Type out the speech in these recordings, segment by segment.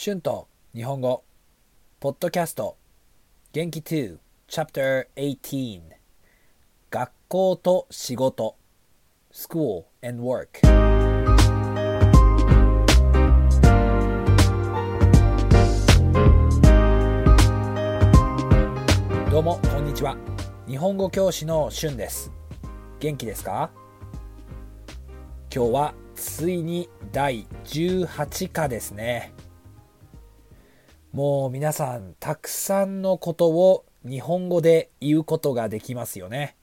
春と日本語ポッドキャスト。元気2 Chapter 18学校と仕事。School and Work どうもこんにちは。日本語教師の春です。元気ですか？今日はついに第18課ですね。もう皆さんたくさんのことを日本語で言うことができますよね。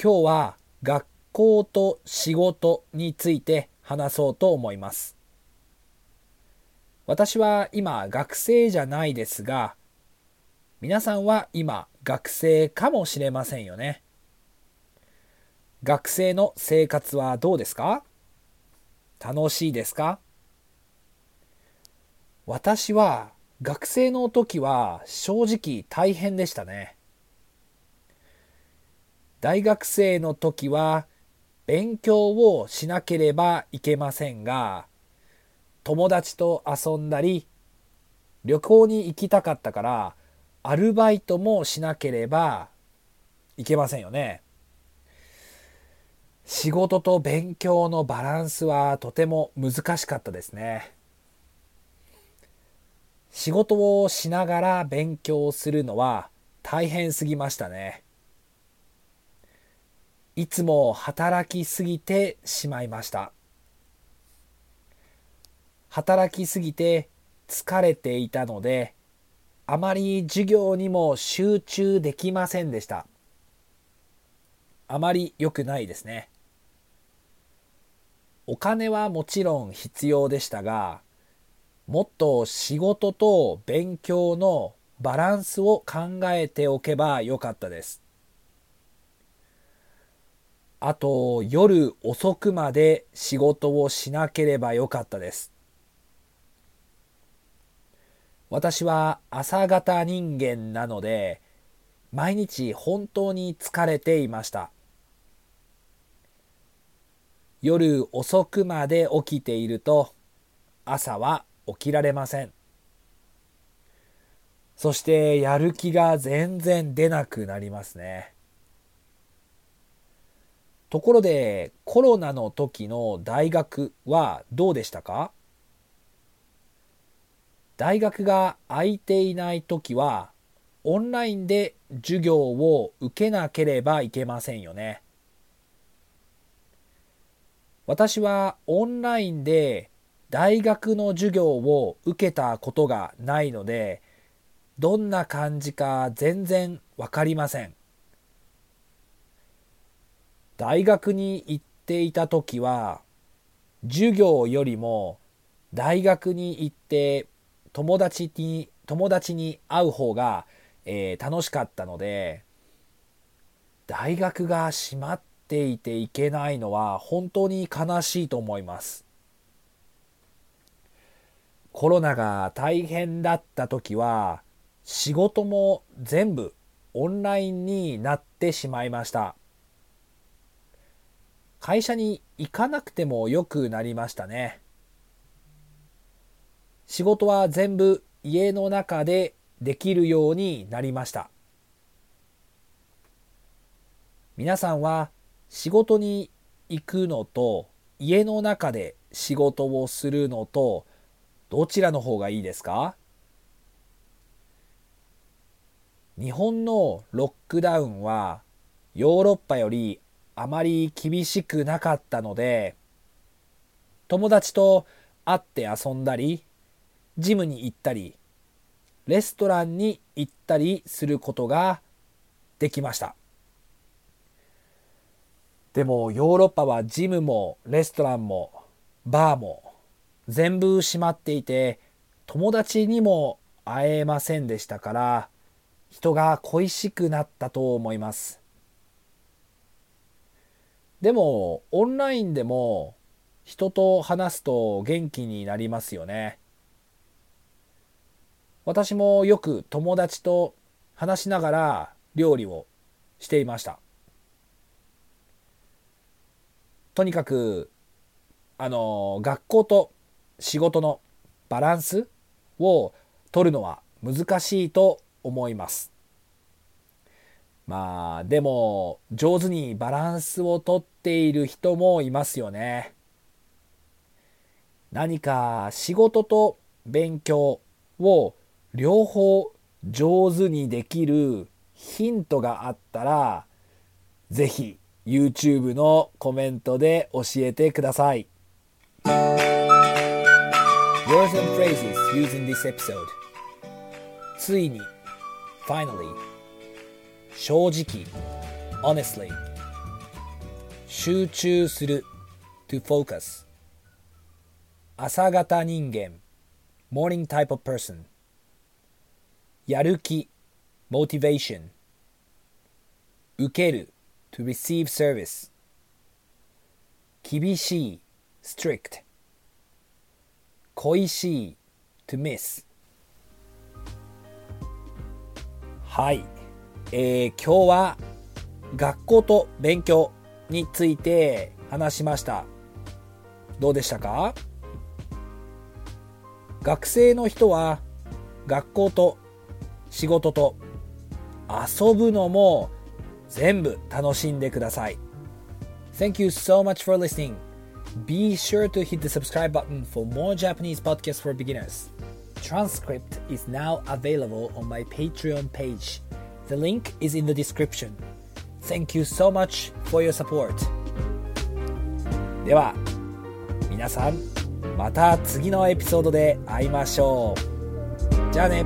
今日は学校と仕事について話そうと思います。私は今学生じゃないですが皆さんは今学生かもしれませんよね。学生の生活はどうですか？楽しいですか？私は学生の時は正直大変でしたね。大学生の時は勉強をしなければいけませんが友達と遊んだり旅行に行きたかったからアルバイトもしなければいけませんよね。仕事と勉強のバランスはとても難しかったですね。仕事をしながら勉強するのは大変すぎましたね。いつも働きすぎてしまいました。働きすぎて疲れていたので、あまり授業にも集中できませんでした。あまり良くないですね。お金はもちろん必要でしたが、もっと仕事と勉強のバランスを考えておけばよかったです。あと夜遅くまで仕事をしなければよかったです。私は朝方人間なので毎日本当に疲れていました。夜遅くまで起きていると朝は起きられません。そしてやる気が全然出なくなりますね。ところでコロナの時の大学はどうでしたか？大学が空いていない時はオンラインで授業を受けなければいけませんよね。私はオンラインで大学の授業を受けたことがないのでどんな感じか全然わかりません。大学に行っていた時は授業よりも大学に行って友達に友達に会う方が、えー、楽しかったので大学が閉まっていていけないのは本当に悲しいと思います。コロナが大変だった時は仕事も全部オンラインになってしまいました。会社に行かなくてもよくなりましたね。仕事は全部家の中でできるようになりました。皆さんは仕事に行くのと家の中で仕事をするのとどちらの方がいいですか？日本のロックダウンはヨーロッパよりあまり厳しくなかったので友達と会って遊んだりジムに行ったりレストランに行ったりすることができました。でもヨーロッパはジムもレストランもバーも全部閉まっていて友達にも会えませんでしたから人が恋しくなったと思います。でもオンラインでも人と話すと元気になりますよね。私もよく友達と話しながら料理をしていました。とにかくあの学校と仕事のバランスを取るのは難しいと思います。まあでも上手にバランスをとっている人もいますよね。何か仕事と勉強を両方上手にできるヒントがあったらぜひ YouTube のコメントで教えてください。Words and phrases used in this episode ついに finally 正直 honestly 集中する to focus 朝型人間 morning type of person やる気 motivation 受ける to receive service 厳しい strict 恋しい。to miss はい、えー、今日は学校と勉強について話しました。どうでしたか？学生の人は学校と仕事と遊ぶのも全部楽しんでください。Thank you so much for listening. Be sure to hit the subscribe button for more Japanese podcasts for beginners Transcript is now available on my Patreon page The link is in the description Thank you so much for your support では皆さんまた次のエピソードで会いましょうじゃあね